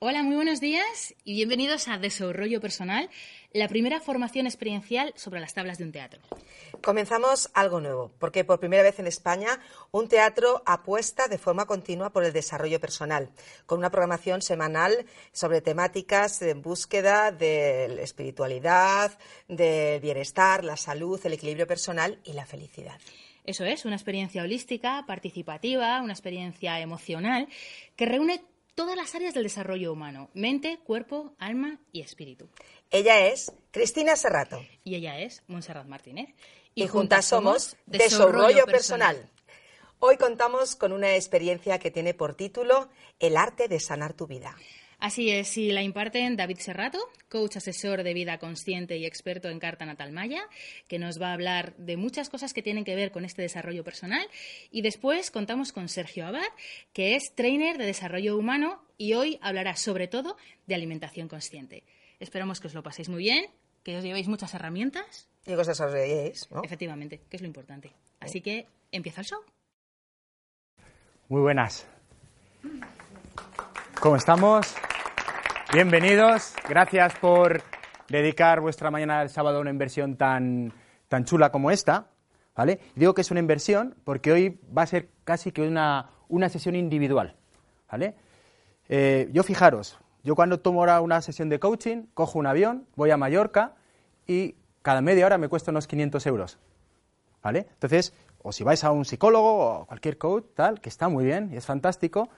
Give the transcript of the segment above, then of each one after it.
Hola, muy buenos días y bienvenidos a Desarrollo Personal, la primera formación experiencial sobre las tablas de un teatro. Comenzamos algo nuevo, porque por primera vez en España un teatro apuesta de forma continua por el desarrollo personal, con una programación semanal sobre temáticas en búsqueda de la espiritualidad, del bienestar, la salud, el equilibrio personal y la felicidad. Eso es, una experiencia holística, participativa, una experiencia emocional que reúne todas las áreas del desarrollo humano, mente, cuerpo, alma y espíritu. Ella es Cristina Serrato. Y ella es Montserrat Martínez. Y, juntas somos Desarrollo Personal. Hoy contamos con una experiencia que tiene por título El arte de sanar tu vida. Así es, y la imparten David Serrato, coach asesor de vida consciente y experto en carta natal maya, que nos va a hablar de muchas cosas que tienen que ver con este desarrollo personal. Y después contamos con Sergio Abad, que es trainer de desarrollo humano y hoy hablará sobre todo de alimentación consciente. Esperamos que os lo paséis muy bien, que os llevéis muchas herramientas. Y que os desarrolléis, ¿no? Efectivamente, que es lo importante. Así que empieza el show. Muy buenas. ¿Cómo estamos? Bienvenidos. Gracias por dedicar vuestra mañana del sábado a una inversión tan, tan chula como esta. ¿vale? Digo que es una inversión porque hoy va a ser casi que una, una sesión individual. ¿vale? Eh, yo fijaros, yo cuando tomo ahora una sesión de coaching, cojo un avión, voy a Mallorca y cada media hora me cuesta unos 500 euros. ¿Vale? Entonces, o si vais a un psicólogo o cualquier coach, tal, que está muy bien y es fantástico,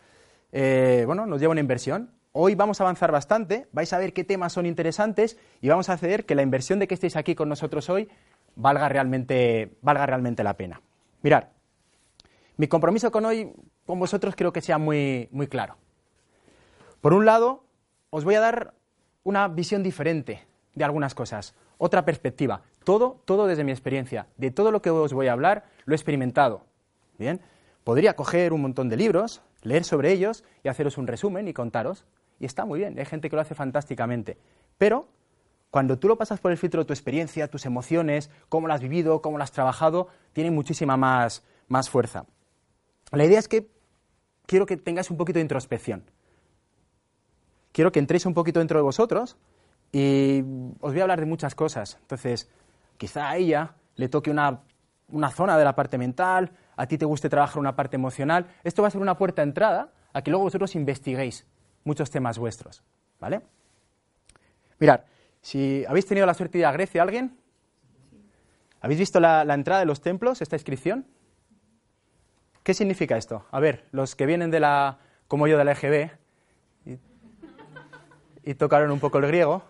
eh, bueno, nos lleva una inversión. Hoy vamos a avanzar bastante, vais a ver qué temas son interesantes y vamos a hacer que la inversión de que estéis aquí con nosotros hoy valga realmente, valga realmente la pena. Mirad, mi compromiso con hoy, con vosotros, creo que sea muy, muy claro. Por un lado, os voy a dar una visión diferente de algunas cosas, otra perspectiva. Todo, todo desde mi experiencia. De todo lo que os voy a hablar, lo he experimentado. Bien, podría coger un montón de libros, leer sobre ellos y haceros un resumen y contaros. Y está muy bien, hay gente que lo hace fantásticamente. Pero cuando tú lo pasas por el filtro de tu experiencia, tus emociones, cómo lo has vivido, cómo lo has trabajado, tiene muchísima más, más fuerza. La idea es que quiero que tengáis un poquito de introspección. Quiero que entréis un poquito dentro de vosotros y os voy a hablar de muchas cosas. Entonces, quizá a ella le toque una, una zona de la parte mental, a ti te guste trabajar una parte emocional. Esto va a ser una puerta de entrada a que luego vosotros investiguéis muchos temas vuestros. ¿Vale? Mirad, si habéis tenido la suerte de ir a Grecia, ¿alguien? ¿Habéis visto la, entrada de los templos, esta inscripción? ¿Qué significa esto? A ver, los que vienen de la, como yo, de la EGB y, tocaron un poco el griego.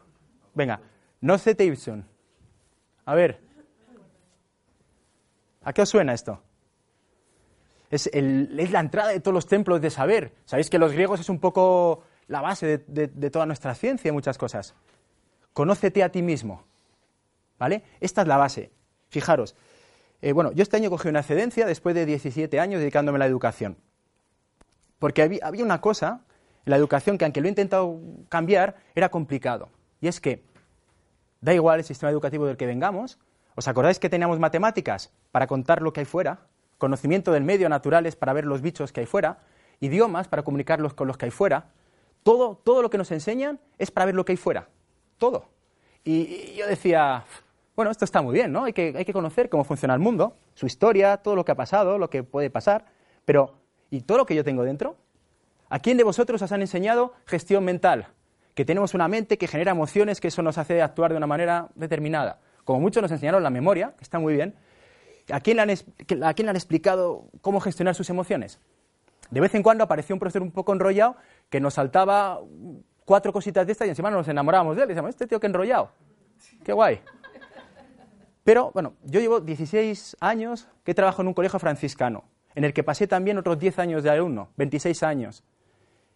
Venga, no se A ver, ¿a qué os suena esto? Es, la entrada de todos los templos de saber. Sabéis que los griegos es un poco la base de, toda nuestra ciencia y muchas cosas. Conócete a ti mismo. ¿Vale? Esta es la base. Fijaros. Eh, bueno, yo este año cogí una excedencia después de 17 años dedicándome a la educación. Porque había, había una cosa en la educación que, aunque lo he intentado cambiar, era complicado. Y es que da igual el sistema educativo del que vengamos. ¿Os acordáis que teníamos matemáticas para contar lo que hay fuera? Conocimiento del medio naturales para ver los bichos que hay fuera, idiomas para comunicarlos con los que hay fuera. Todo, todo lo que nos enseñan es para ver lo que hay fuera. Todo. Y, yo decía, bueno, esto está muy bien, ¿no? Hay que, hay que conocer cómo funciona el mundo, su historia, todo lo que ha pasado, lo que puede pasar, pero ¿y todo lo que yo tengo dentro? ¿A quién de vosotros os han enseñado gestión mental? Que tenemos una mente que genera emociones, que eso nos hace actuar de una manera determinada. Como muchos nos enseñaron la memoria, que está muy bien, ¿A quién, le han, explicado cómo gestionar sus emociones? De vez en cuando apareció un profesor un poco enrollado que nos saltaba cuatro cositas de estas y encima nos enamorábamos de él. Y decíamos, este tío que enrollado. Qué guay. Pero, bueno, yo llevo 16 años que trabajo en un colegio franciscano, en el que pasé también otros 10 años de alumno, 26 años.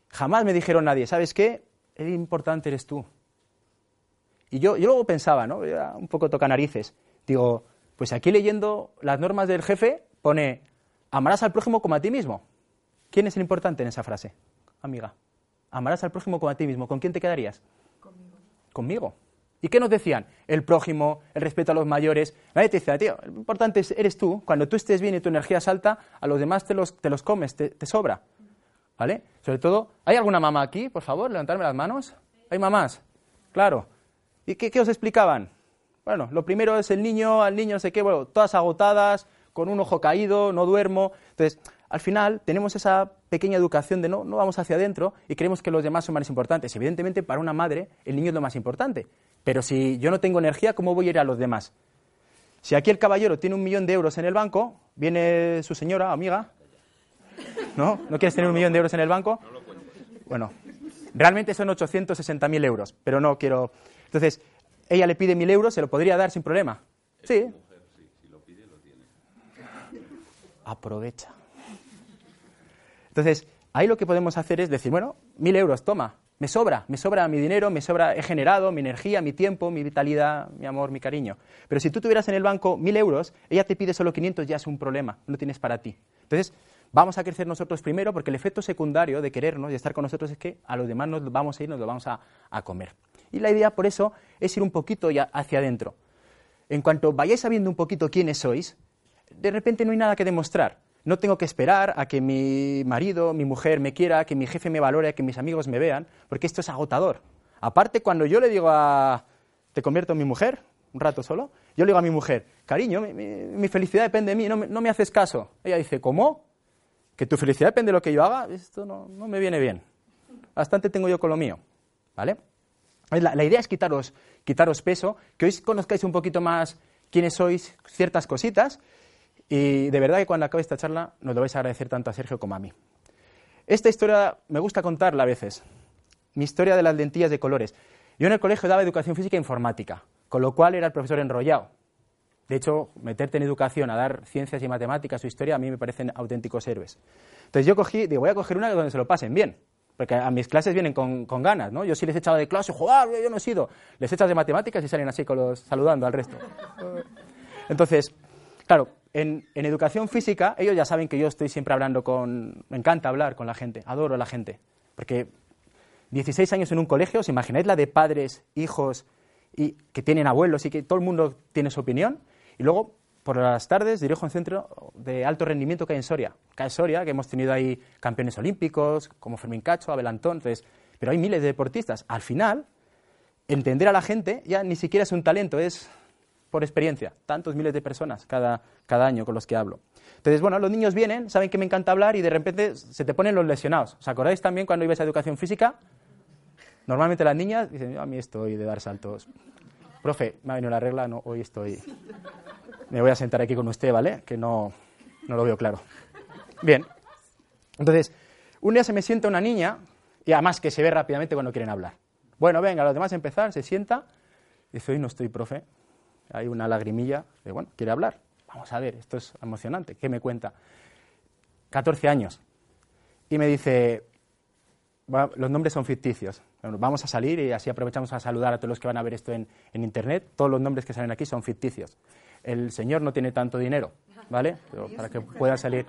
Jamás me dijeron nadie, ¿sabes qué? El importante eres tú. Y yo, yo luego pensaba, ¿no? un poco toca narices. Digo, pues aquí leyendo las normas del jefe pone, amarás al prójimo como a ti mismo. ¿Quién es el importante en esa frase, amiga? Amarás al prójimo como a ti mismo. ¿Con quién te quedarías? Conmigo. Conmigo. ¿Y qué nos decían? El prójimo, el respeto a los mayores. Nadie te decía, tío, lo importante eres tú. Cuando tú estés bien y tu energía salta, a los demás te los, te los comes, te, te sobra. ¿vale? Sobre todo, ¿hay alguna mamá aquí, por favor? Levantarme las manos. ¿Hay mamás? Claro. ¿Y qué, qué os explicaban? Bueno, lo primero es el niño, al niño no sé qué, bueno, todas agotadas, con un ojo caído, no duermo. Entonces, al final tenemos esa pequeña educación de no, no vamos hacia adentro y creemos que los demás son más importantes. Evidentemente, para una madre, el niño es lo más importante. Pero si yo no tengo energía, ¿cómo voy a ir a los demás? Si aquí el caballero tiene un millón de euros en el banco, viene su señora, amiga, ¿no? ¿No quieres tener un millón de euros en el banco? Bueno, realmente son 860.000 euros, pero no quiero... Entonces, ella le pide 1.000 euros, se lo podría dar sin problema. Sí. Aprovecha. Entonces, ahí lo que podemos hacer es decir, bueno, 1.000 euros, toma, me sobra, me sobra mi dinero, me sobra, he generado mi energía, mi tiempo, mi vitalidad, mi amor, mi cariño. Pero si tú tuvieras en el banco 1.000 euros, ella te pide solo 500, ya es un problema, no tienes para ti. Entonces, vamos a crecer nosotros primero porque el efecto secundario de querernos y estar con nosotros es que a los demás nos vamos a ir, nos lo vamos a, a comer. Y la idea, por eso, es ir un poquito hacia adentro. En cuanto vayáis sabiendo un poquito quiénes sois, de repente no hay nada que demostrar. No tengo que esperar a que mi marido, mi mujer me quiera, que mi jefe me valore, que mis amigos me vean, porque esto es agotador. Aparte, cuando yo le digo a... ¿Te convierto en mi mujer? Un rato solo. Yo le digo a mi mujer, cariño, mi felicidad depende de mí, no me, no me haces caso. Ella dice, ¿cómo? ¿Que tu felicidad depende de lo que yo haga? Esto no, no me viene bien. Bastante tengo yo con lo mío. ¿Vale? La, idea es quitaros, quitaros peso, que hoy conozcáis un poquito más quiénes sois, ciertas cositas, y de verdad que cuando acabe esta charla nos lo vais a agradecer tanto a Sergio como a mí. Esta historia me gusta contarla a veces, mi historia de las lentillas de colores. Yo en el colegio daba educación física e informática, con lo cual era el profesor enrollado. De hecho, meterte en educación a dar ciencias y matemáticas o historia a mí me parecen auténticos héroes. Entonces yo cogí, digo, voy a coger una donde se lo pasen bien, porque a mis clases vienen con, con ganas, ¿no? Yo sí les he echado de clase, jugar, yo no he sido. Les echas de matemáticas y salen así con los, saludando al resto. Entonces, claro, en, en educación física, ellos ya saben que yo estoy siempre hablando con... Me encanta hablar con la gente, adoro a la gente. Porque 16 años en un colegio, ¿os imagináis la de padres, hijos, y que tienen abuelos y que todo el mundo tiene su opinión? Y luego, por las tardes, dirijo un centro de alto rendimiento que hay en Soria. Que hay Soria, que hemos tenido ahí campeones olímpicos, como Fermín Cacho, Abel Antón, entonces, pero hay miles de deportistas. Al final, entender a la gente ya ni siquiera es un talento, es por experiencia. Tantos miles de personas cada, cada año con los que hablo. Entonces, bueno, los niños vienen, saben que me encanta hablar y de repente se te ponen los lesionados. ¿Os acordáis también cuando ibais a educación física? Normalmente las niñas dicen, "Yo a mí estoy de dar saltos. Profe, me ha venido la regla, no, hoy estoy... Me voy a sentar aquí con usted, ¿vale? Que no, no lo veo claro. Bien. Entonces, un día se me sienta una niña, y además que se ve rápidamente cuando quieren hablar. Bueno, venga, los demás empezar, se sienta, dice, hoy no estoy, profe. Hay una lagrimilla, de bueno, quiere hablar. Vamos a ver, esto es emocionante. ¿Qué me cuenta? 14 años. Y me dice, "Va- los nombres son ficticios. Bueno, vamos a salir y así aprovechamos a saludar a todos los que van a ver esto en, en Internet. Todos los nombres que salen aquí son ficticios. El señor no tiene tanto dinero, ¿vale? Pero para que pueda salir.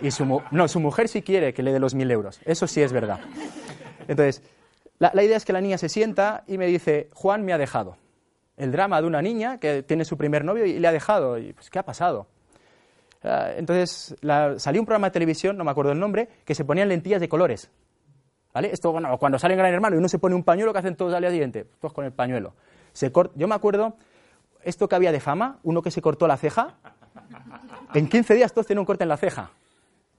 Y su, no, su mujer sí quiere que le dé los mil euros. Eso sí es verdad. Entonces, la, la idea es que la niña se sienta y me dice, Juan me ha dejado. El drama de una niña que tiene su primer novio y le ha dejado. Y, pues, ¿Qué ha pasado? Ah, entonces, la- salió un programa de televisión, no me acuerdo el nombre, que se ponían lentillas de colores. Esto, bueno, cuando sale en Gran Hermano y uno se pone un pañuelo, que hacen todos al día siguiente? Todos con el pañuelo. Se Yo me acuerdo, esto que había de fama, uno que se cortó la ceja, en 15 días todos tenían un corte en la ceja.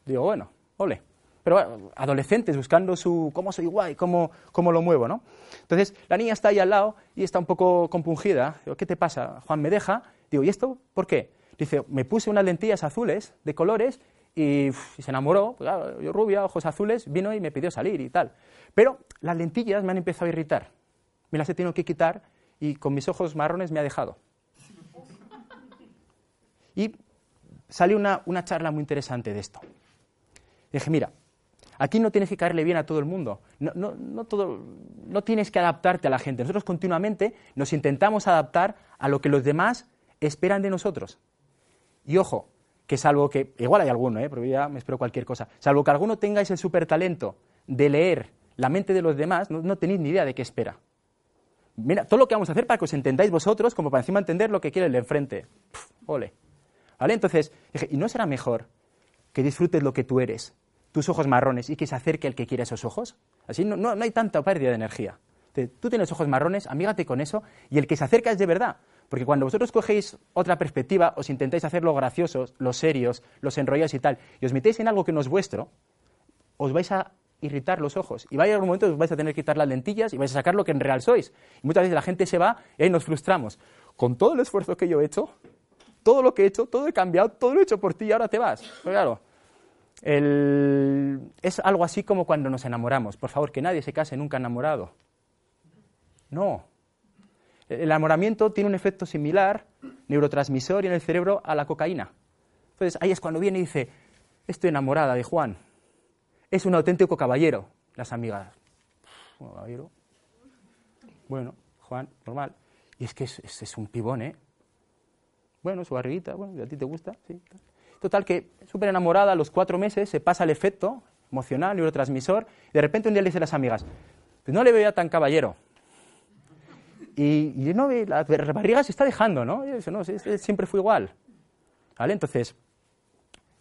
Digo, bueno, ole. Pero bueno, adolescentes buscando su cómo soy guay, cómo, cómo lo muevo, ¿no? Entonces, la niña está ahí al lado y está un poco compungida. Digo, ¿qué te pasa? Juan me deja. Digo, ¿y esto por qué? Dice, me puse unas lentillas azules de colores y, se enamoró. Pues, yo rubia, ojos azules, vino y me pidió salir y tal. Pero las lentillas me han empezado a irritar. Me las he tenido que quitar y con mis ojos marrones me ha dejado. Y salió una, una charla muy interesante de esto. Dije, mira, aquí no tienes que caerle bien a todo el mundo. No, no, no, todo, no tienes que adaptarte a la gente. Nosotros continuamente nos intentamos adaptar a lo que los demás esperan de nosotros. Y ojo, que salvo que, igual hay alguno, ¿eh? pero ya me espero cualquier cosa, salvo que alguno tengáis el super talento de leer la mente de los demás, no, no tenéis ni idea de qué espera. Mira, todo lo que vamos a hacer para que os entendáis vosotros, como para encima entender lo que quiere el de enfrente. Puf, ole. ¿Vale? Entonces, dije, ¿y no será mejor que disfrutes lo que tú eres? tus ojos marrones y que se acerque el que quiera esos ojos. Así no, no, no hay tanta pérdida de energía. Tú tienes ojos marrones, amígate con eso y el que se acerca es de verdad. Porque cuando vosotros cogéis otra perspectiva, os intentáis hacer lo graciosos, los serios, los enrolláis y tal, y os metéis en algo que no es vuestro, os vais a irritar los ojos. Y va a llegar un momento que os vais a tener que quitar las lentillas y vais a sacar lo que en real sois. Y muchas veces la gente se va y ahí nos frustramos. Con todo el esfuerzo que yo he hecho, todo lo que he hecho, todo he cambiado, todo lo he hecho por ti y ahora te vas. Claro, es algo así como cuando nos enamoramos. Por favor, que nadie se case nunca enamorado. No. El enamoramiento tiene un efecto similar, neurotransmisor en el cerebro, a la cocaína. Entonces ahí es cuando viene y dice, estoy enamorada de Juan. Es un auténtico caballero. Las amigas, bueno, caballero. Bueno, Juan, normal. Y es que es, un pibón, ¿eh? Bueno, su barriguita, bueno, ¿a ti te gusta? Sí. Total, que súper enamorada, a los cuatro meses se pasa el efecto emocional, neurotransmisor, y de repente un día le dice a las amigas, pues no le veo ya tan caballero. Y, no la barriga se está dejando, ¿no? Siempre fue igual. ¿Vale? Entonces,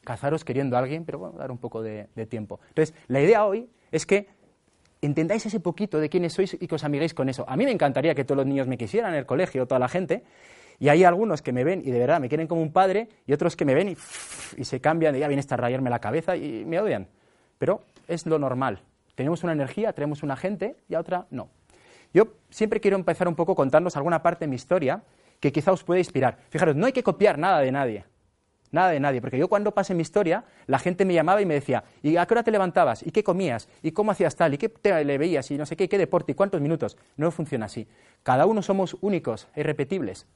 cazaros queriendo a alguien, pero bueno, dar un poco de, tiempo. Entonces, la idea hoy es que entendáis ese poquito de quiénes sois y que os amiguéis con eso. A mí me encantaría que todos los niños me quisieran en el colegio, toda la gente, y hay algunos que me ven y de verdad me quieren como un padre y otros que me ven y, y se cambian y ya viene a rayarme la cabeza y me odian. Pero es lo normal. Tenemos una energía, tenemos una gente y a otra no. Yo siempre quiero empezar un poco contándoos alguna parte de mi historia que quizá os pueda inspirar. Fijaros, no hay que copiar nada de nadie. Nada de nadie, porque yo cuando pasé mi historia, la gente me llamaba y me decía, ¿y a qué hora te levantabas? ¿Y qué comías? ¿Y cómo hacías tal? ¿Y qué te le veías? ¿Y no sé qué? ¿Qué deporte? ¿Y cuántos minutos? No funciona así. Cada uno somos únicos e irrepetibles.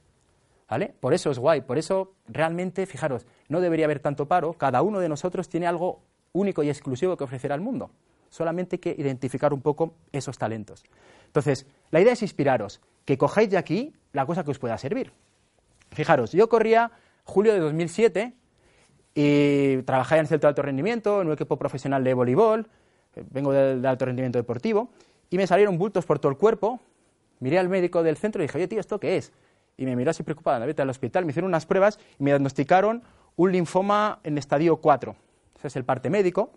¿Vale? Por eso es guay, por eso realmente, fijaros, no debería haber tanto paro, cada uno de nosotros tiene algo único y exclusivo que ofrecer al mundo. Solamente hay que identificar un poco esos talentos. Entonces, la idea es inspiraros, que cojáis de aquí la cosa que os pueda servir. Fijaros, yo corría julio de 2007 y trabajaba en el centro de alto rendimiento, en un equipo profesional de voleibol, vengo del alto rendimiento deportivo, y me salieron bultos por todo el cuerpo. Miré al médico del centro y dije, oye, tío, ¿esto qué es? y me miró así preocupada, vete al hospital, me hicieron unas pruebas y me diagnosticaron un linfoma en estadio 4. Ese es el parte médico,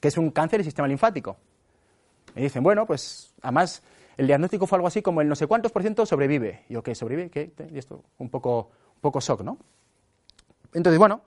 que es un cáncer del sistema linfático. Me dicen, bueno, pues además el diagnóstico fue algo así como el no sé cuántos por ciento sobrevive. Y yo, ¿qué sobrevive? ¿Qué? Y esto, un poco, un poco shock, ¿no? Entonces, bueno,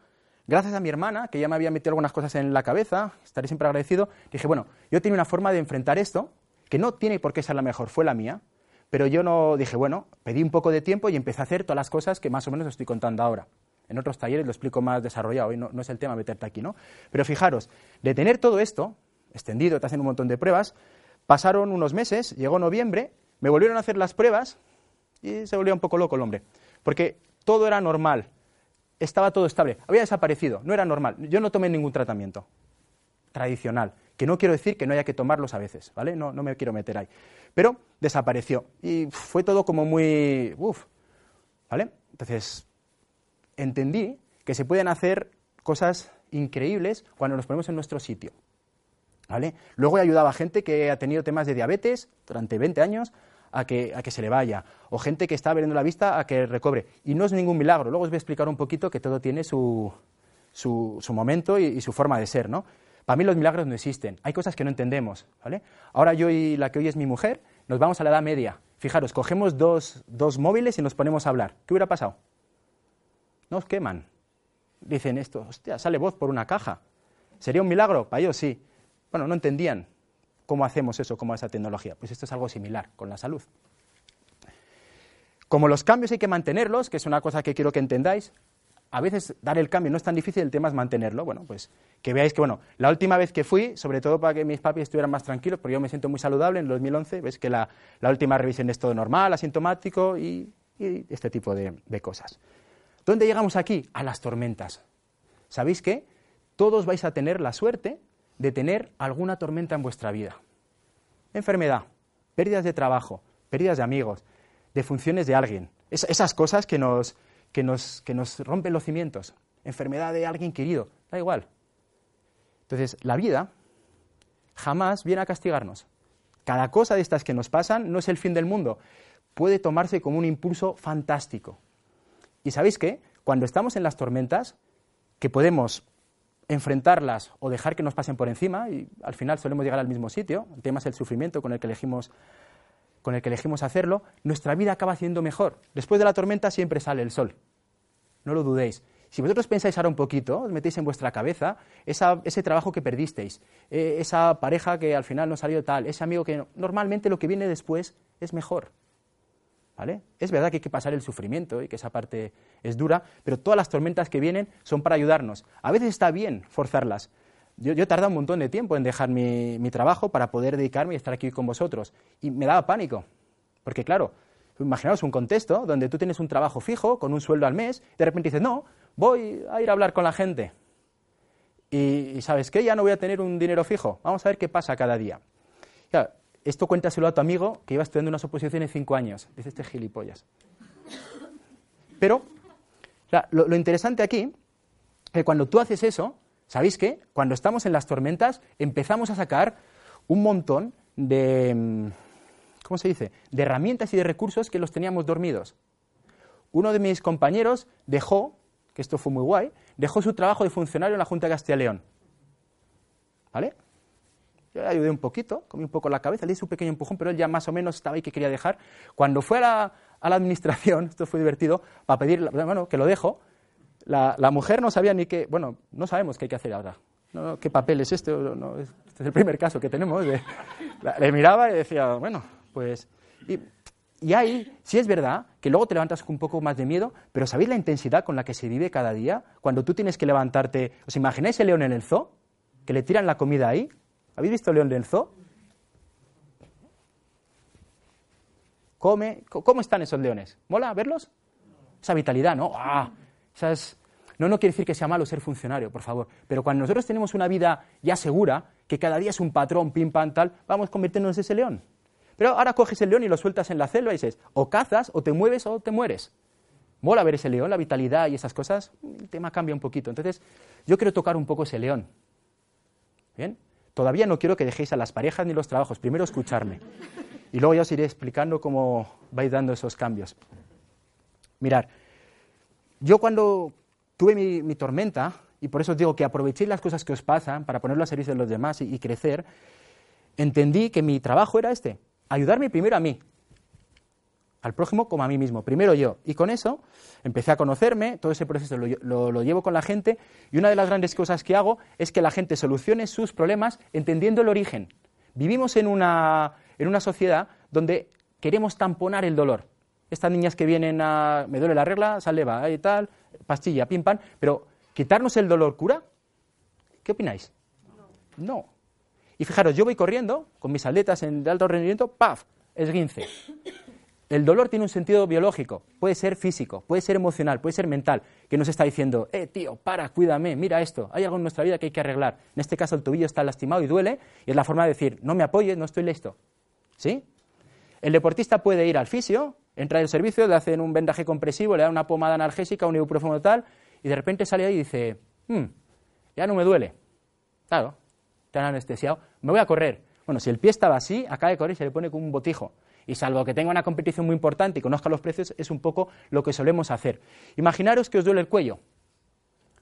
gracias a mi hermana, que ya me había metido algunas cosas en la cabeza, estaré siempre agradecido, dije, bueno, yo tenía una forma de enfrentar esto, que no tiene por qué ser la mejor, fue la mía, pero yo no dije, bueno, pedí un poco de tiempo y empecé a hacer todas las cosas que más o menos estoy contando ahora. En otros talleres lo explico más desarrollado, hoy no, es el tema meterte aquí, ¿no? Pero fijaros, de tener todo esto, extendido, te hacen un montón de pruebas, pasaron unos meses, llegó noviembre, me volvieron a hacer las pruebas y se volvió un poco loco el hombre. Porque todo era normal, estaba todo estable, había desaparecido, no era normal. Yo no tomé ningún tratamiento tradicional, que no quiero decir que no haya que tomarlos a veces, ¿vale? No, no me quiero meter ahí. Pero desapareció y fue todo como muy... Uf, ¿vale? Entonces, entendí que se pueden hacer cosas increíbles cuando nos ponemos en nuestro sitio. ¿Vale? Luego he ayudado a gente que ha tenido temas de diabetes durante 20 años a que, a que se le vaya, o gente que está perdiendo la vista a que recobre. Y no es ningún milagro. Luego os voy a explicar un poquito que todo tiene su, su, momento y, su forma de ser, ¿no? Para mí los milagros no existen, hay cosas que no entendemos. ¿vale? Ahora yo y la que hoy es mi mujer nos vamos a la edad media. Fijaros, cogemos dos, dos móviles y nos ponemos a hablar. ¿Qué hubiera pasado? Nos queman. Dicen esto, hostia, sale voz por una caja. ¿Sería un milagro? Para ellos sí. Bueno, no entendían cómo hacemos eso, cómo esa tecnología. Pues esto es algo similar con la salud. Como los cambios hay que mantenerlos, que es una cosa que quiero que entendáis, a veces dar el cambio no es tan difícil, el tema es mantenerlo. Bueno, pues que veáis que, bueno, la última vez que fui, sobre todo para que mis papis estuvieran más tranquilos, porque yo me siento muy saludable, en el 2011, ves que la, última revisión es todo normal, asintomático y, este tipo de, de, cosas. ¿Dónde llegamos aquí? A las tormentas. ¿Sabéis qué? Todos vais a tener la suerte de tener alguna tormenta en vuestra vida. Enfermedad, pérdidas de trabajo, pérdidas de amigos, de funciones de alguien. esas cosas que nos, que nos, que nos rompen los cimientos, enfermedad de alguien querido, da igual. Entonces, la vida jamás viene a castigarnos. Cada cosa de estas que nos pasan no es el fin del mundo, puede tomarse como un impulso fantástico. Y sabéis qué? Cuando estamos en las tormentas, que podemos enfrentarlas o dejar que nos pasen por encima y al final solemos llegar al mismo sitio. El tema es el sufrimiento con el que elegimos con el que elegimos hacerlo, nuestra vida acaba siendo mejor. Después de la tormenta siempre sale el sol. No lo dudéis. Si vosotros pensáis ahora un poquito, os metéis en vuestra cabeza ese trabajo que perdisteis, eh, esa pareja que al final no salió tal, ese amigo que normalmente lo que viene después es mejor. Es verdad que hay que pasar el sufrimiento y que esa parte es dura, pero todas las tormentas que vienen son para ayudarnos. A veces está bien forzarlas. Yo, yo un montón de tiempo en dejar mi, trabajo para poder dedicarme y estar aquí con vosotros. Y me daba pánico, porque claro, imaginaos un contexto donde tú tienes un trabajo fijo, con un sueldo al mes, y de repente dices, no, voy a ir a hablar con la gente. Y, ¿sabes qué? Ya no voy a tener un dinero fijo. Vamos a ver qué pasa cada día. Esto cuéntaselo a tu amigo que iba estudiando unas oposiciones cinco años. Dice este gilipollas. Pero lo, interesante aquí es que cuando tú haces eso, ¿sabéis qué? Cuando estamos en las tormentas empezamos a sacar un montón de, mm, ¿cómo se dice?, de herramientas y de recursos que los teníamos dormidos. Uno de mis compañeros dejó que esto fue muy guay, dejó su trabajo de funcionario en la Junta de Castilla y León. ¿Vale? Yo le ayudé un poquito, comí un poco la cabeza, le di su pequeño empujón, pero él ya más o menos estaba ahí que quería dejar. Cuando fue a la, administración, esto fue divertido, para pedir, bueno, que lo dejo, la, mujer no sabía ni qué, bueno, no sabemos qué hay que hacer ahora. ¿Qué papel es este? No, este es el primer caso que tenemos. le miraba y decía, bueno, pues... Y ahí sí es verdad que luego te levantas con un poco más de miedo, pero ¿sabéis la intensidad con la que se vive cada día? Cuando tú tienes que levantarte. ¿Os imagináis el león en el zoo? Que le tiran la comida ahí. ¿Habéis visto el león del zoo? Come. ¿Cómo están esos leones? ¿Mola verlos? Esa vitalidad, ¿no? ¡Ah! No, no quiere decir que sea malo ser funcionario, por favor. Pero cuando nosotros tenemos una vida ya segura, que cada día es un patrón, pim, pam, tal, vamos convirtiéndonos en ese león. Pero ahora coges el león y lo sueltas en la selva y dices, o cazas, o te mueves, o te mueres. Mola ver ese león, la vitalidad y esas cosas, el tema cambia un poquito. Entonces, yo quiero tocar un poco ese león. ¿Bien? Todavía no quiero que dejéis a las parejas ni los trabajos, primero escucharme. Y luego ya os iré explicando cómo vais dando esos cambios. Mirar, yo cuando tuve mi, tormenta, y por eso os digo que aprovechéis las cosas que os pasan para ponerlo a servicio de los demás y crecer, entendí que mi trabajo era este, ayudarme primero a mí, al prójimo como a mí mismo, primero yo. Y con eso empecé a conocerme, todo ese proceso lo, llevo con la gente y una de las grandes cosas que hago es que la gente solucione sus problemas entendiendo el origen. Vivimos en una, en una sociedad donde queremos tamponar el dolor. Estas niñas que vienen a, me duele la regla, sale, va, y tal, pastilla, pim, pam, pero quitarnos el dolor cura. ¿Qué opináis? no. Y fijaros, yo voy corriendo con mis atletas en de alto rendimiento, ¡paf! Esguince. El dolor tiene un sentido biológico, puede ser físico, puede ser emocional, puede ser mental, que nos está diciendo, eh, tío, para, cuídame, mira esto, hay algo en nuestra vida que hay que arreglar. En este caso el tobillo está lastimado y duele, y es la forma de decir, no me apoyes, no estoy listo. ¿Sí? El deportista puede ir al fisio, entra el servicio, le hacen un vendaje compresivo, le dan una pomada analgésica, un ibuprofeno tal, y de repente sale ahí y dice, hmm, ya no me duele. Claro, te han anestesiado, me voy a correr. Bueno, si el pie estaba así, acaba de correr y se le pone como un botijo. Y salvo que tenga una competición muy importante y conozca los precios, es un poco lo que solemos hacer. Imaginaros que os duele el cuello,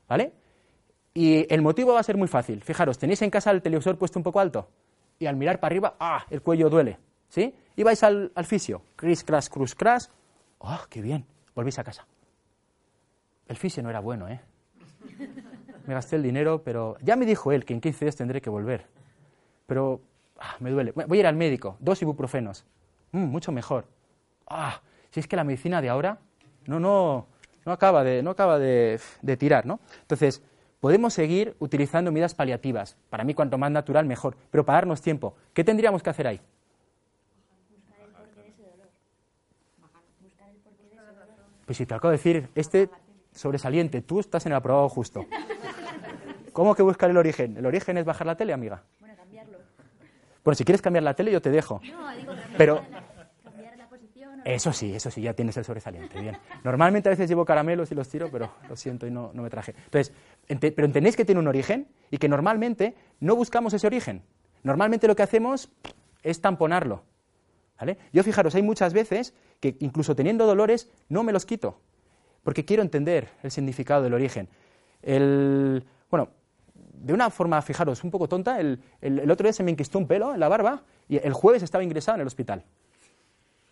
¿vale? Y el motivo va a ser muy fácil. Fijaros, tenéis en casa el televisor puesto un poco alto y al mirar para arriba, ¡ah! El cuello duele, ¿sí? Y vais al, al fisio, cris, crash, cruz, crash, ¡ah! ¡Qué bien! Volvéis a casa. El fisio no era bueno, ¿eh? me gasté el dinero, pero ya me dijo él que en 15 días tendré que volver. Pero ah, me duele. Voy a ir al médico, dos ibuprofenos. Mm, mucho mejor. Ah, si es que la medicina de ahora no, no, no acaba, de, no acaba de, de tirar, ¿no? Entonces, podemos seguir utilizando medidas paliativas. Para mí, cuanto más natural, mejor. Pero para darnos tiempo, ¿qué tendríamos que hacer ahí? Pues si te acabo de decir, este sobresaliente, tú estás en el aprobado justo. ¿Cómo que buscar el origen? ¿El origen es bajar la tele, amiga? Bueno, cambiarlo. Bueno, si quieres cambiar la tele, yo te dejo. No, digo, Pero... Eso sí, eso sí, ya tienes el sobresaliente. Bien. Normalmente a veces llevo caramelos y los tiro, pero lo siento y no, no me traje. Entonces, pero entendéis que tiene un origen y que normalmente no buscamos ese origen. Normalmente lo que hacemos es tamponarlo. ¿Vale? Yo fijaros, hay muchas veces que incluso teniendo dolores no me los quito, porque quiero entender el significado del origen. El, bueno, de una forma, fijaros, un poco tonta, el, el, otro día se me inquistó un pelo en la barba y el jueves estaba ingresado en el hospital.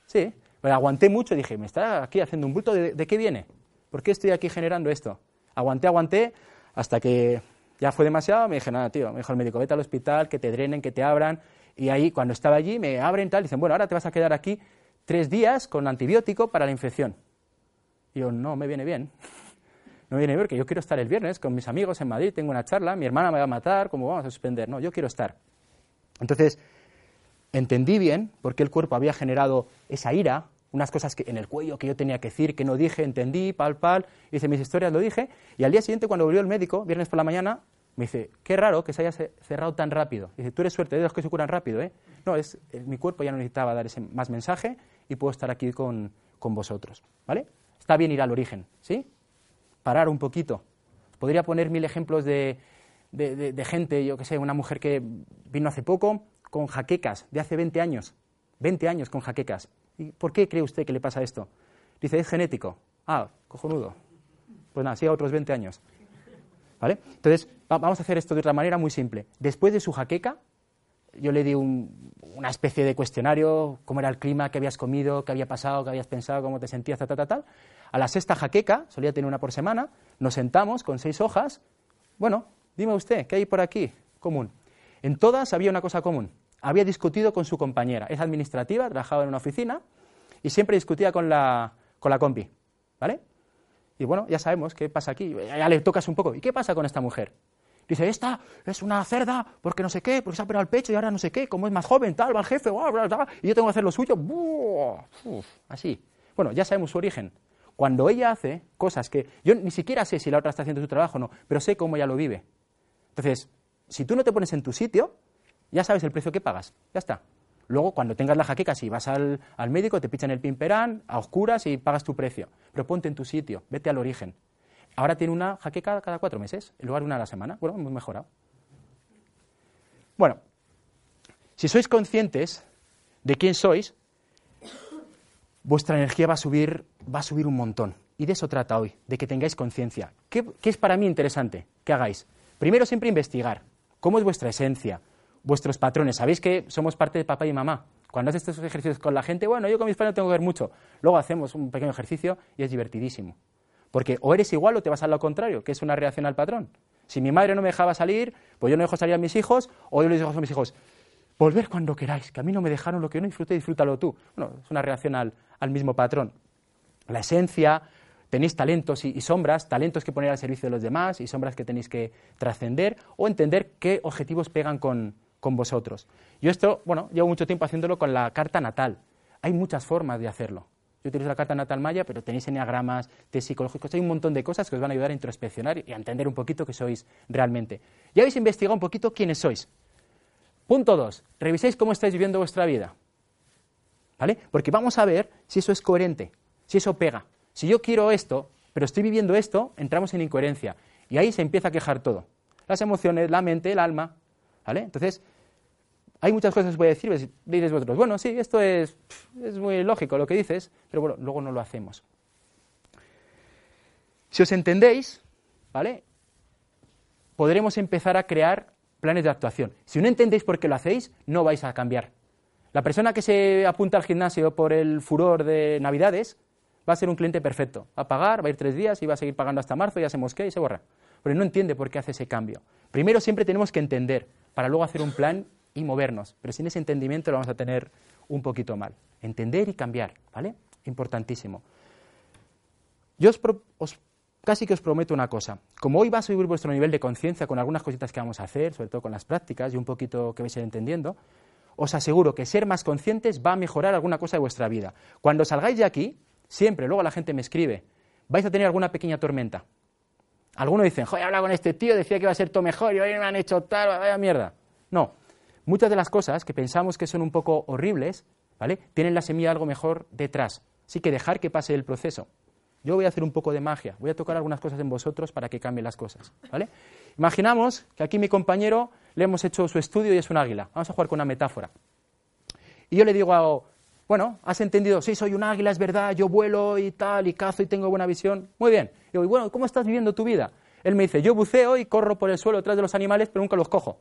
Sí, pero aguanté mucho dije, me está aquí haciendo un bulto, ¿de, qué viene? ¿Por qué estoy aquí generando esto? Aguanté, aguanté, hasta que ya fue demasiado, me dije, nada, tío, me dijo el médico, vete al hospital, que te drenen, que te abran, y ahí, cuando estaba allí, me abren tal, dicen, bueno, ahora te vas a quedar aquí tres días con antibiótico para la infección. Y yo, no, me viene bien. No viene bien porque yo quiero estar el viernes con mis amigos en Madrid, tengo una charla, mi hermana me va a matar, ¿cómo vamos a suspender? No, yo quiero estar. Entonces, entendí bien por qué el cuerpo había generado esa ira, unas cosas que, en el cuello que yo tenía que decir, que no dije, entendí, pal, pal, hice mis historias, lo dije, y al día siguiente, cuando volvió el médico, viernes por la mañana, me dice, qué raro que se haya cerrado tan rápido. Dice, tú eres suerte de los que se curan rápido, ¿eh? No, es, mi cuerpo ya no necesitaba dar ese más mensaje y puedo estar aquí con, con vosotros, ¿vale? Está bien ir al origen, ¿sí? Parar un poquito. Podría poner mil ejemplos de, de, gente, yo que sé, una mujer que vino hace poco con jaquecas de hace 20 años. 20 años con jaquecas. ¿Y por qué cree usted que le pasa esto? Dice, es genético. Ah, cojonudo. Pues nada, siga otros 20 años. ¿Vale? Entonces, vamos a hacer esto de otra manera muy simple. Después de su jaqueca, yo le di una especie de cuestionario, cómo era el clima, qué habías comido, qué había pasado, qué habías pensado, cómo te sentías, tal, tal, tal. A la sexta jaqueca, solía tener una por semana, nos sentamos con seis hojas. Bueno, dime usted, ¿qué hay por aquí común? En todas había una cosa común. Había discutido con su compañera. Es administrativa, trabajaba en una oficina y siempre discutía con la, con la compi. ¿Vale? Y bueno, ya sabemos qué pasa aquí. Ya le tocas un poco. ¿Y qué pasa con esta mujer? Dice, esta es una cerda porque no sé qué, porque se ha operado el pecho y ahora no sé qué, como es más joven, tal, va el jefe, y yo tengo que hacer lo suyo. así. Bueno, ya sabemos su origen. Cuando ella hace cosas que yo ni siquiera sé si la otra está haciendo su trabajo o no, pero sé cómo ella lo vive. Entonces, si tú no te pones en tu sitio, ya sabes el precio que pagas. Ya está. Luego, cuando tengas la jaqueca, si vas al, médico, te pichan el pimperán a oscuras y pagas tu precio. Pero ponte en tu sitio, vete al origen. Ahora tiene una jaqueca cada cuatro meses, en lugar de una a la semana. Bueno, hemos mejorado. Bueno, si sois conscientes de quién sois, vuestra energía va a subir, va a subir un montón. Y de eso trata hoy, de que tengáis conciencia. ¿Qué, ¿Qué es para mí interesante que hagáis? Primero, siempre investigar. ¿Cómo es vuestra esencia? Vuestros patrones. Sabéis que somos parte de papá y mamá. Cuando haces estos ejercicios con la gente, bueno, yo con mis padres no tengo que ver mucho. Luego hacemos un pequeño ejercicio y es divertidísimo. Porque o eres igual o te vas a lo contrario, que es una reacción al patrón. Si mi madre no me dejaba salir, pues yo no dejo salir a mis hijos, o yo les digo a mis hijos, volver cuando queráis, que a mí no me dejaron lo que no disfruté, disfrútalo tú. Bueno, es una reacción al, mismo patrón. La esencia, tenéis talentos y, sombras, talentos que poner al servicio de los demás y sombras que tenéis que trascender, o entender qué objetivos pegan con, con vosotros. Yo esto, bueno, llevo mucho tiempo haciéndolo con la carta natal. Hay muchas formas de hacerlo. Yo utilizo la carta natal maya, pero tenéis enneagramas, test psicológicos, hay un montón de cosas que os van a ayudar a introspeccionar y a entender un poquito qué sois realmente. Ya habéis investigado un poquito quiénes sois. Punto dos, reviséis cómo estáis viviendo vuestra vida. ¿Vale? Porque vamos a ver si eso es coherente, si eso pega. Si yo quiero esto, pero estoy viviendo esto, entramos en incoherencia. Y ahí se empieza a quejar todo. Las emociones, la mente, el alma. ¿Vale? Entonces, hay muchas cosas que voy a decir, diréis vosotros, bueno, sí, esto es, es muy lógico lo que dices, pero bueno, luego no lo hacemos. Si os entendéis, ¿vale? Podremos empezar a crear planes de actuación. Si no entendéis por qué lo hacéis, no vais a cambiar. La persona que se apunta al gimnasio por el furor de Navidades va a ser un cliente perfecto. Va a pagar, va a ir tres días y va a seguir pagando hasta marzo, ya se mosquea y se borra. Pero no entiende por qué hace ese cambio. Primero siempre tenemos que entender para luego hacer un plan y movernos. Pero sin ese entendimiento lo vamos a tener un poquito mal. Entender y cambiar, ¿vale? Importantísimo. Yo os, casi que os prometo una cosa. Como hoy va a subir vuestro nivel de conciencia con algunas cositas que vamos a hacer, sobre todo con las prácticas y un poquito que vais a ir entendiendo, os aseguro que ser más conscientes va a mejorar alguna cosa de vuestra vida. Cuando salgáis de aquí, siempre, luego la gente me escribe, vais a tener alguna pequeña tormenta. Algunos dicen, joder, habla con este tío, decía que iba a ser todo mejor y hoy me han hecho tal, vaya mierda. No, Muchas de las cosas que pensamos que son un poco horribles, ¿vale? Tienen la semilla algo mejor detrás. Así que dejar que pase el proceso. Yo voy a hacer un poco de magia, voy a tocar algunas cosas en vosotros para que cambien las cosas, ¿vale? Imaginamos que aquí mi compañero le hemos hecho su estudio y es un águila. Vamos a jugar con una metáfora. Y yo le digo, a, bueno, ¿has entendido? Sí, soy un águila, es verdad, yo vuelo y tal, y cazo y tengo buena visión. Muy bien. Y digo, bueno, ¿cómo estás viviendo tu vida? Él me dice, yo buceo y corro por el suelo detrás de los animales, pero nunca los cojo.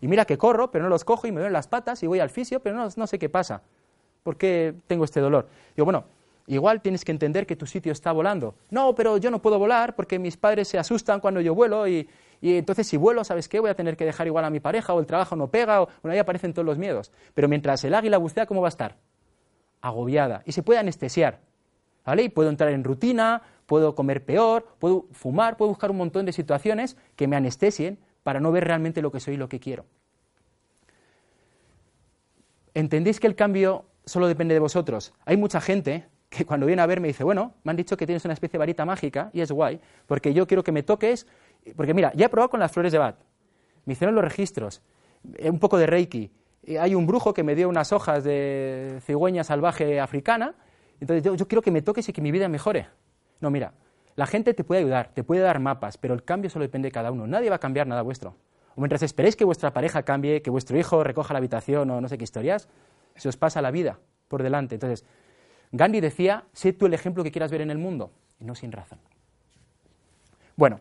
Y mira que corro, pero no los cojo y me duelen las patas y voy al fisio, pero no, no sé qué pasa. ¿Por qué tengo este dolor? Digo, bueno, igual tienes que entender que tu sitio está volando. No, pero yo no puedo volar porque mis padres se asustan cuando yo vuelo y, y entonces si vuelo, ¿sabes qué? Voy a tener que dejar igual a mi pareja o el trabajo no pega o bueno, ahí aparecen todos los miedos. Pero mientras el águila bucea, ¿cómo va a estar? Agobiada. Y se puede anestesiar. ¿Vale? Y puedo entrar en rutina, puedo comer peor, puedo fumar, puedo buscar un montón de situaciones que me anestesien para no ver realmente lo que soy y lo que quiero. ¿Entendéis que el cambio solo depende de vosotros? Hay mucha gente que cuando viene a ver me dice, bueno, me han dicho que tienes una especie de varita mágica y es guay, porque yo quiero que me toques, porque mira, ya he probado con las flores de bat, me hicieron los registros, eh, un poco de reiki, hay un brujo que me dio unas hojas de cigüeña salvaje africana, entonces yo, yo quiero que me toques y que mi vida mejore. No, mira, la gente te puede ayudar, te puede dar mapas, pero el cambio solo depende de cada uno, nadie va a cambiar nada vuestro. O mientras esperéis que vuestra pareja cambie, que vuestro hijo recoja la habitación o no sé qué historias, se os pasa la vida por delante. Entonces, Gandhi decía, sé tú el ejemplo que quieras ver en el mundo, y no sin razón. Bueno,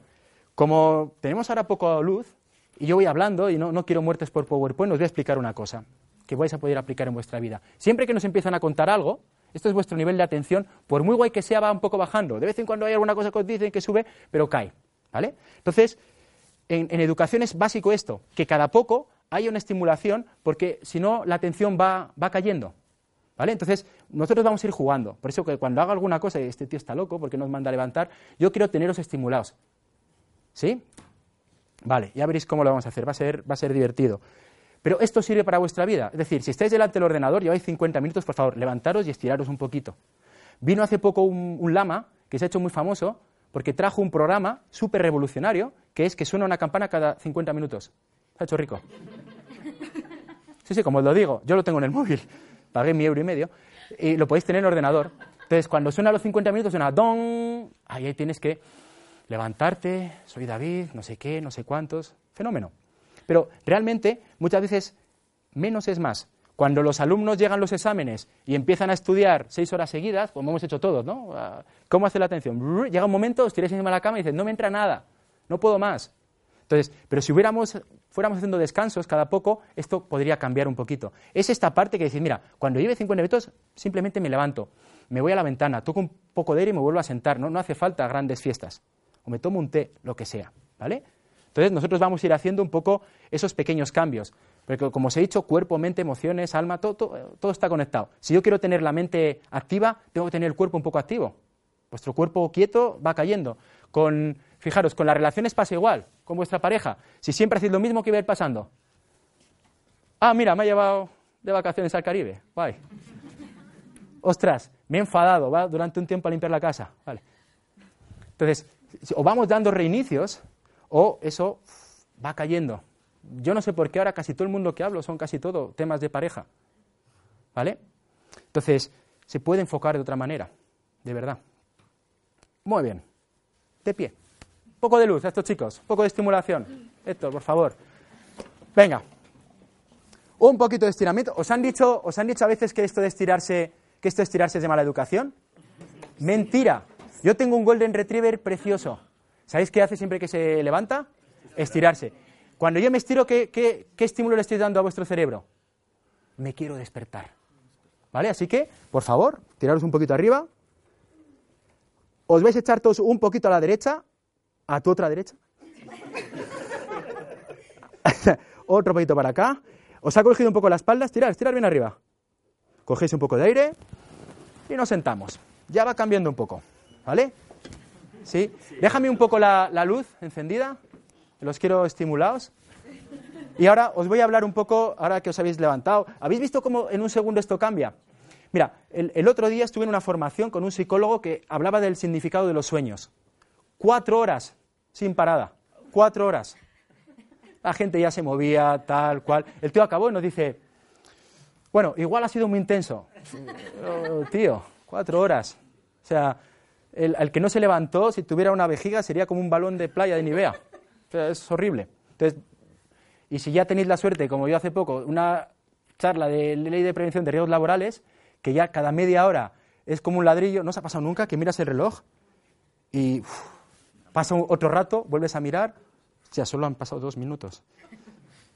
como tenemos ahora poco luz, y yo voy hablando, y no, no quiero muertes por PowerPoint, os voy a explicar una cosa que vais a poder aplicar en vuestra vida. Siempre que nos empiezan a contar algo, esto es vuestro nivel de atención, por muy guay que sea, va un poco bajando. De vez en cuando hay alguna cosa que os dicen que sube, pero cae. ¿Vale? Entonces, en, educación es básico esto, que cada poco haya una estimulación, porque si no, la atención va, va cayendo. ¿Vale? Entonces, nosotros vamos a ir jugando. Por eso que cuando haga alguna cosa y este tío está loco porque nos manda a levantar, yo quiero teneros estimulados. ¿Sí? Vale, ya veréis cómo lo vamos a hacer. Va a ser, va a ser divertido. Pero esto sirve para vuestra vida. Es decir, si estáis delante del ordenador, lleváis 50 minutos, por favor, levantaros y estiraros un poquito. Vino hace poco un, lama que se ha hecho muy famoso porque trajo un programa súper revolucionario que es que suena una campana cada 50 minutos. Se ha hecho rico. Sí, sí, como os lo digo, yo lo tengo en el móvil pagué mi euro y medio, y lo podéis tener en el ordenador. Entonces, cuando suena los 50 minutos, suena don, ahí tienes que levantarte, soy David, no sé qué, no sé cuántos, fenómeno. Pero realmente, muchas veces, menos es más. Cuando los alumnos llegan los exámenes y empiezan a estudiar seis horas seguidas, como hemos hecho todos, ¿no? Ah, ¿Cómo hace la atención? Llega un momento, os tiráis encima de la cama y dices, no me entra nada, no puedo más. Entonces, pero si hubiéramos, fuéramos haciendo descansos cada poco, esto podría cambiar un poquito. Es esta parte que decís, mira, cuando lleve 50 minutos, simplemente me levanto, me voy a la ventana, toco un poco de aire y me vuelvo a sentar. No, no hace falta grandes fiestas. O me tomo un té, lo que sea. ¿Vale? Entonces, nosotros vamos a ir haciendo un poco esos pequeños cambios. Porque, como os he dicho, cuerpo, mente, emociones, alma, todo, todo, está conectado. Si yo quiero tener la mente activa, tengo que tener el cuerpo un poco activo. Vuestro cuerpo quieto va cayendo. Con Fijaros, con las relaciones pasa igual, con vuestra pareja. Si siempre hacéis lo mismo, ¿qué va a ir pasando? Ah, mira, me ha llevado de vacaciones al Caribe. Guay. Ostras, me he enfadado, va durante un tiempo a limpiar la casa. Vale. Entonces, o vamos dando reinicios o eso va cayendo. Yo no sé por qué ahora casi todo el mundo que hablo son casi todo temas de pareja. ¿Vale? Entonces, se puede enfocar de otra manera, de verdad. Muy bien. De pie poco de luz a estos chicos, un poco de estimulación. Héctor, por favor. Venga. Un poquito de estiramiento. ¿Os han dicho, os han dicho a veces que esto de estirarse, que esto de estirarse es de mala educación? Mentira. Yo tengo un golden retriever precioso. ¿Sabéis qué hace siempre que se levanta? Estirarse. Cuando yo me estiro, ¿qué, qué, qué estímulo le estoy dando a vuestro cerebro? Me quiero despertar. ¿Vale? Así que, por favor, tiraros un poquito arriba. Os vais a echar todos un poquito a la derecha a tu otra derecha. Otro poquito para acá. Os ha cogido un poco la espalda, estirar, estirar bien arriba. Cogéis un poco de aire y nos sentamos. Ya va cambiando un poco, ¿vale? ¿Sí? Déjame un poco la, luz encendida, los quiero estimulados. Y ahora os voy a hablar un poco, ahora que os habéis levantado. ¿Habéis visto cómo en un segundo esto cambia? Mira, el otro día estuve en una formación con un psicólogo que hablaba del significado de los sueños. Cuatro horas sin parada. Cuatro horas. La gente ya se movía, tal cual. El tío acabó y nos dice, bueno, igual ha sido muy intenso. tío, cuatro horas. O sea, el, que no se levantó, si tuviera una vejiga, sería como un balón de playa de Nivea. O sea, es horrible. Entonces, y si ya tenéis la suerte, como yo hace poco, una charla de ley de prevención de riesgos laborales, que ya cada media hora es como un ladrillo, ¿no os ha pasado nunca que miras el reloj y pasa otro rato, vuelves a mirar, ya solo han pasado dos minutos.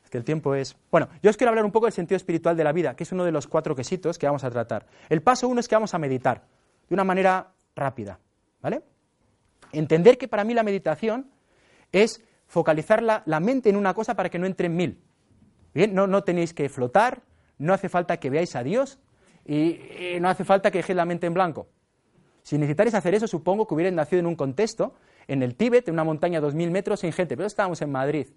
Es que el tiempo es... Bueno, yo os quiero hablar un poco del sentido espiritual de la vida, que es uno de los cuatro quesitos que vamos a tratar. El paso uno es que vamos a meditar, de una manera rápida, ¿vale? Entender que para mí la meditación es focalizar la, mente en una cosa para que no entre en mil. Bien, no, tenéis que flotar, no hace falta que veáis a Dios y, no hace falta que dejéis la mente en blanco. Si necesitáis hacer eso, supongo que hubierais nacido en un contexto, en el Tíbet, en una montaña a 2.000 metros sin gente, pero estábamos en Madrid,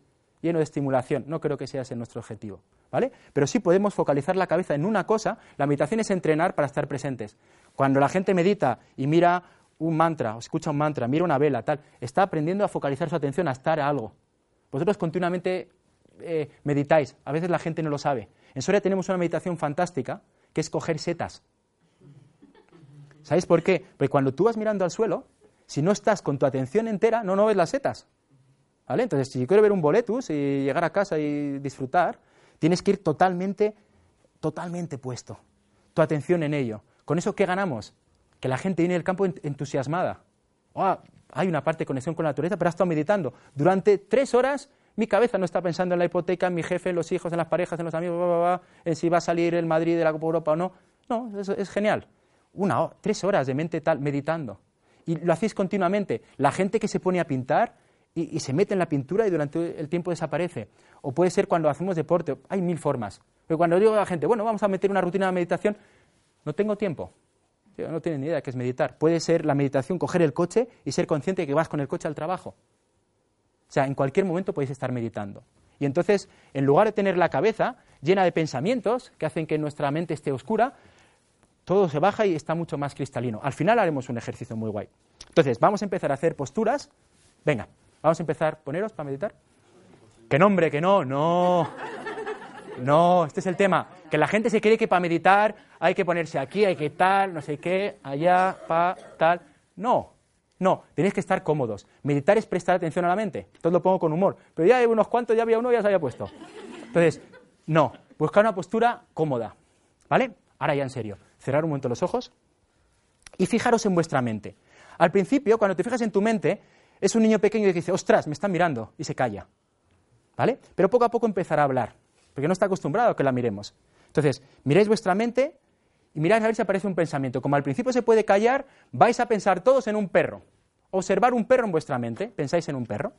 lleno de estimulación. No creo que sea ese nuestro objetivo, ¿vale? Pero sí podemos focalizar la cabeza en una cosa. La meditación es entrenar para estar presentes. Cuando la gente medita y mira un mantra, o escucha un mantra, mira una vela, tal, está aprendiendo a focalizar su atención a estar a algo. Vosotros continuamente eh, meditáis, a veces la gente no lo sabe. En Soria tenemos una meditación fantástica que es coger setas. ¿Sabéis por qué? Porque cuando tú vas mirando al suelo, si no estás con tu atención entera, no, no ves las setas. ¿Vale? Entonces, si quiero ver un boletus y llegar a casa y disfrutar, tienes que ir totalmente, totalmente puesto. Tu atención en ello. ¿Con eso qué ganamos? Que la gente viene del campo entusiasmada. Oh, hay una parte de conexión con la naturaleza, pero ha estado meditando. Durante tres horas mi cabeza no está pensando en la hipoteca, en mi jefe, en los hijos, en las parejas, en los amigos, en si va a salir el Madrid de la Copa Europa o no. No, eso es genial. Una tres horas de mente tal, meditando. Y lo hacéis continuamente. La gente que se pone a pintar y, se mete en la pintura y durante el tiempo desaparece. O puede ser cuando hacemos deporte. Hay mil formas. Pero cuando digo a la gente, bueno, vamos a meter una rutina de meditación, no tengo tiempo. No tienen ni idea de qué es meditar. Puede ser la meditación coger el coche y ser consciente de que vas con el coche al trabajo. O sea, en cualquier momento podéis estar meditando. Y entonces, en lugar de tener la cabeza llena de pensamientos que hacen que nuestra mente esté oscura, todo se baja y está mucho más cristalino. Al final haremos un ejercicio muy guay. Entonces, vamos a empezar a hacer posturas. Venga, vamos a empezar. ¿Poneros para meditar? Que nombre, que no, no. No, este es el tema. Que la gente se cree que para meditar hay que ponerse aquí, hay que tal, no sé qué, allá, pa, tal. No, no, tenéis que estar cómodos. Meditar es prestar atención a la mente. Todo lo pongo con humor. Pero ya hay unos cuantos, ya había uno, ya se había puesto. Entonces, no, buscar una postura cómoda. ¿Vale? Ahora ya en serio. Cerrar un momento los ojos y fijaros en vuestra mente. Al principio, cuando te fijas en tu mente, es un niño pequeño que dice, ostras, me están mirando, y se calla. ¿Vale? Pero poco a poco empezará a hablar, porque no está acostumbrado a que la miremos. Entonces, miréis vuestra mente y miráis a ver si aparece un pensamiento. Como al principio se puede callar, vais a pensar todos en un perro. Observar un perro en vuestra mente. ¿Pensáis en un perro?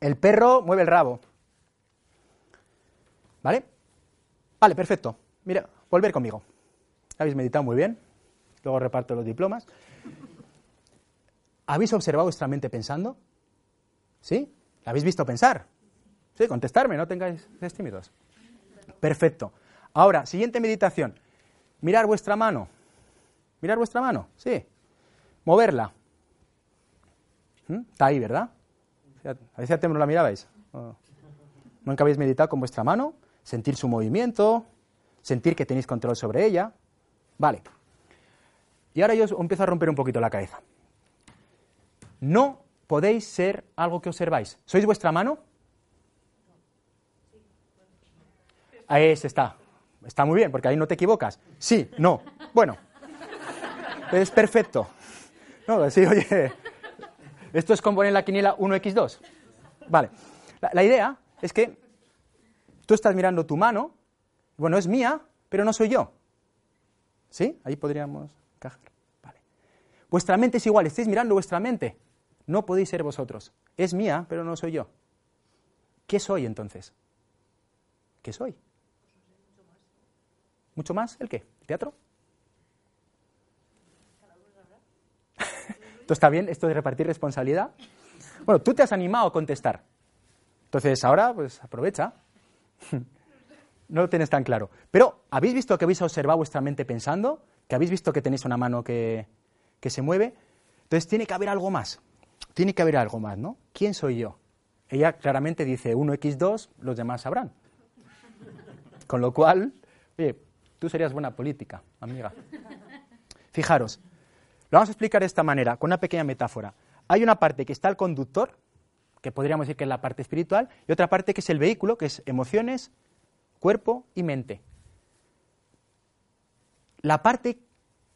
El perro mueve el rabo. ¿Vale? Vale, perfecto. Mira, volver conmigo. Habéis meditado muy bien. Luego reparto los diplomas. ¿Habéis observado vuestra mente pensando? ¿Sí? ¿La habéis visto pensar? Sí, contestarme, no tengáis tímidos. Perfecto. Ahora, siguiente meditación. Mirar vuestra mano. Mirar vuestra mano, sí. Moverla. ¿Mm? Está ahí, ¿verdad? A veces no la mirabais. Nunca habéis meditado con vuestra mano, sentir su movimiento, sentir que tenéis control sobre ella. Vale. Y ahora yo os empiezo a romper un poquito la cabeza. No podéis ser algo que observáis. ¿Sois vuestra mano? Ahí está. Está muy bien, porque ahí no te equivocas. Sí, no. Bueno. Es perfecto. No, sí, oye. Esto es como poner la quiniela 1x2. Vale. La, idea es que tú estás mirando tu mano. Bueno, es mía, pero no soy yo. ¿Sí? Ahí podríamos encajar. Vale. Vuestra mente es igual. Estáis mirando vuestra mente. No podéis ser vosotros. Es mía, pero no soy yo. ¿Qué soy entonces? ¿Qué soy? ¿Mucho más? ¿El qué? ¿El teatro? ¿Esto está bien? ¿Esto de repartir responsabilidad? Bueno, tú te has animado a contestar. Entonces, ahora, pues aprovecha. no lo tienes tan claro. Pero, ¿habéis visto que habéis observado vuestra mente pensando? ¿Que habéis visto que tenéis una mano que, que se mueve? Entonces, tiene que haber algo más. Tiene que haber algo más, ¿no? ¿Quién soy yo? Ella claramente dice 1x2, los demás sabrán. Con lo cual, oye, Tú serías buena política, amiga. Fijaros, lo vamos a explicar de esta manera, con una pequeña metáfora. Hay una parte que está el conductor, que podríamos decir que es la parte espiritual, y otra parte que es el vehículo, que es emociones, cuerpo y mente. La parte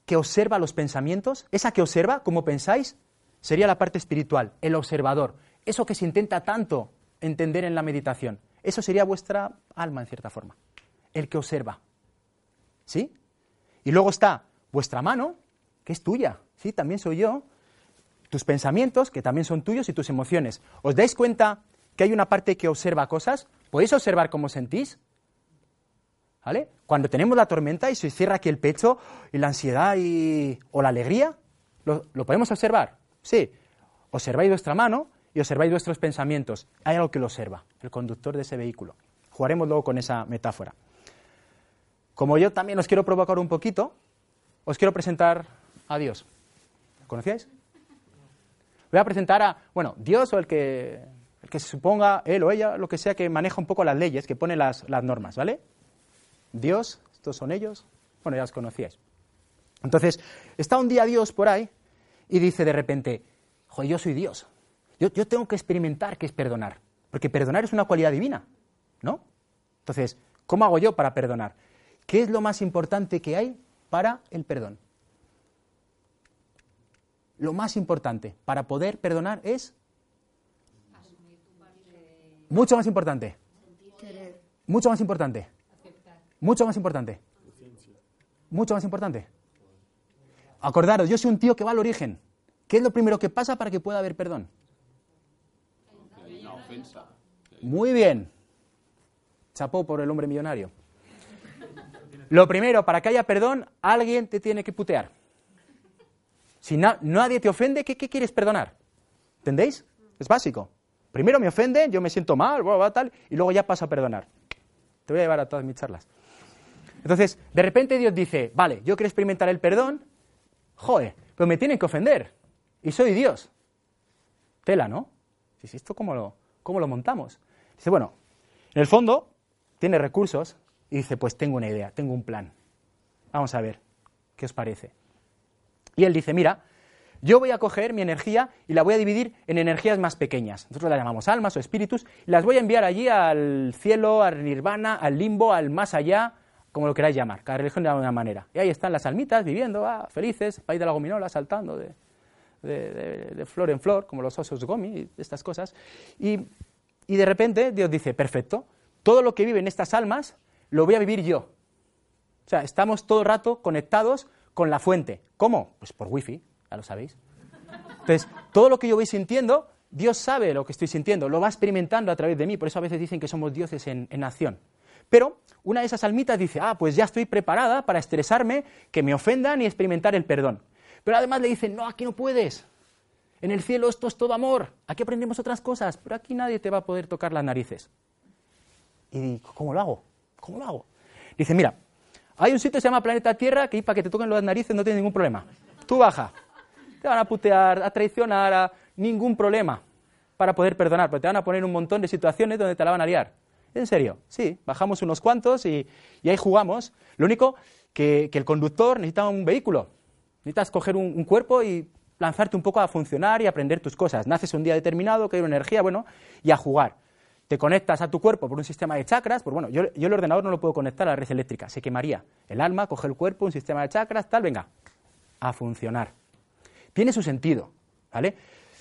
que observa los pensamientos, esa que observa, como pensáis, sería la parte espiritual, el observador, eso que se intenta tanto entender en la meditación. Eso sería vuestra alma, en cierta forma, el que observa. ¿Sí? Y luego está vuestra mano, que es tuya, ¿sí? También soy yo. Tus pensamientos, que también son tuyos, y tus emociones. ¿Os dais cuenta que hay una parte que observa cosas? ¿Podéis observar cómo sentís? ¿Vale? Cuando tenemos la tormenta y se cierra aquí el pecho y la ansiedad y... o la alegría, ¿lo, ¿lo podemos observar? Sí. Observáis vuestra mano y observáis vuestros pensamientos. Hay algo que lo observa, el conductor de ese vehículo. Jugaremos luego con esa metáfora. Como yo también os quiero provocar un poquito, os quiero presentar a Dios. ¿Lo conocíais? Voy a presentar a, bueno, Dios o el que, el que se suponga, él o ella, lo que sea, que maneja un poco las leyes, que pone las, las normas, ¿vale? Dios, estos son ellos, bueno, ya los conocíais. Entonces, está un día Dios por ahí y dice de repente, joder, yo soy Dios. Yo, yo tengo que experimentar qué es perdonar, porque perdonar es una cualidad divina, ¿no? Entonces, ¿cómo hago yo para perdonar? ¿Qué es lo más importante que hay para el perdón? Lo más importante para poder perdonar es... Mucho más importante. Mucho más importante. Mucho más importante. Mucho más importante. Acordaros, yo soy un tío que va al origen. ¿Qué es lo primero que pasa para que pueda haber perdón? Muy bien. Chapó por el hombre millonario. Lo primero, para que haya perdón, alguien te tiene que putear. Si nadie te ofende, ¿qué, quieres perdonar? ¿Entendéis? Es básico. Primero me ofenden, yo me siento mal, tal, y luego ya paso a perdonar. Te voy a llevar a todas mis charlas. Entonces, de repente Dios dice, vale, yo quiero experimentar el perdón, joder, pero me tienen que ofender. Y soy Dios. Tela, ¿no? Si ¿esto cómo lo, cómo lo montamos? Dice, bueno, en el fondo tiene recursos y dice, pues tengo una idea, tengo un plan. Vamos a ver, ¿qué os parece? Y él dice, mira, yo voy a coger mi energía y la voy a dividir en energías más pequeñas. Nosotros las llamamos almas o espíritus y las voy a enviar allí al cielo, al nirvana, al limbo, al más allá, como lo queráis llamar. Cada religión de una manera. Y ahí están las almitas viviendo, ah, felices, país de la gominola, saltando de, de, flor en flor, como los osos gomi y estas cosas. Y, y de repente Dios dice, perfecto, todo lo que vive en estas almas lo voy a vivir yo. O sea, estamos todo el rato conectados con la fuente. ¿Cómo? Pues por wifi, ya lo sabéis. Entonces, todo lo que yo voy sintiendo, Dios sabe lo que estoy sintiendo, lo va experimentando a través de mí, por eso a veces dicen que somos dioses en, en acción. Pero una de esas almitas dice, ah, pues ya estoy preparada para estresarme, que me ofendan y experimentar el perdón. Pero además le dicen, no, aquí no puedes. En el cielo esto es todo amor, aquí aprendemos otras cosas, pero aquí nadie te va a poder tocar las narices. Y ¿cómo lo hago? ¿Cómo lo hago? Dice, mira, hay un sitio que se llama Planeta Tierra que para que te toquen las narices no tiene ningún problema. Tú baja. Te van a putear, a traicionar, a ningún problema para poder perdonar, pero te van a poner un montón de situaciones donde te la van a liar. En serio, sí, bajamos unos cuantos y, ahí jugamos. Lo único que, el conductor necesita un vehículo. Necesitas coger un, cuerpo y lanzarte un poco a funcionar y aprender tus cosas. Naces un día determinado, que hay una energía, bueno, y a jugar. Te conectas a tu cuerpo por un sistema de chakras, pues bueno, yo, el ordenador no lo puedo conectar a la red eléctrica, se quemaría. El alma coge el cuerpo, un sistema de chakras, tal, venga, a funcionar. Tiene su sentido, ¿vale?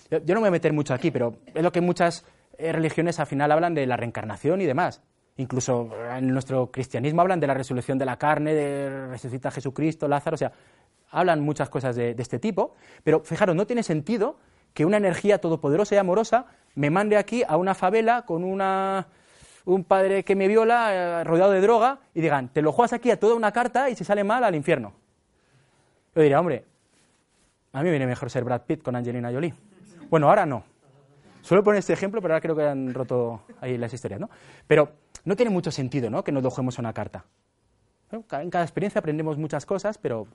Yo, yo no me voy a meter mucho aquí, pero es lo que muchas religiones al final hablan de la reencarnación y demás. Incluso en nuestro cristianismo hablan de la resurrección de la carne, de resucita Jesucristo, Lázaro, o sea, hablan muchas cosas de, este tipo, pero fijaros, no tiene sentido que una energía todopoderosa y amorosa me mande aquí a una favela con una, un padre que me viola eh, rodeado de droga y digan, te lo juegas aquí a toda una carta y si sale mal al infierno. Yo diría, hombre, a mí me viene mejor ser Brad Pitt con Angelina Jolie. Bueno, ahora no, Suelo poner este ejemplo, pero ahora creo que han roto ahí las historias, ¿no? Pero no tiene mucho sentido, ¿no? Que nos dejemos una carta. en cada experiencia aprendemos muchas cosas, pero...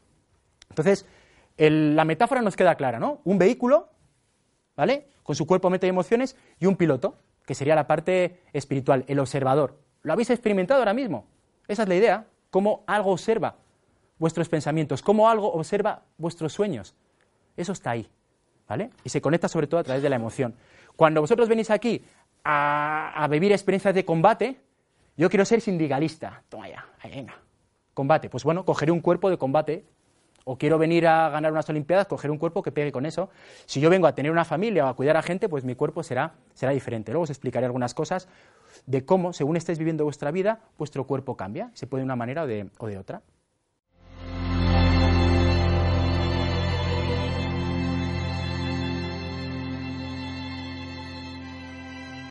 Entonces, la metáfora nos queda clara, ¿no? Un vehículo, ¿vale? Con su cuerpo, mente y emociones, y un piloto, que sería la parte espiritual, el observador. ¿Lo habéis experimentado ahora mismo? Esa es la idea, cómo algo observa vuestros pensamientos, cómo algo observa vuestros sueños. Eso está ahí, ¿vale? Y se conecta sobre todo a través de la emoción. Cuando vosotros venís aquí a, vivir experiencias de combate, yo quiero ser sindicalista. Toma ya, venga. Combate. Pues bueno, cogeré un cuerpo de combate o quiero venir a ganar unas Olimpiadas, coger un cuerpo que pegue con eso. Si yo vengo a tener una familia o a cuidar a gente, pues mi cuerpo será, será diferente. Luego os explicaré algunas cosas de cómo, según estéis viviendo vuestra vida, vuestro cuerpo cambia, se puede de una manera o de, o de otra.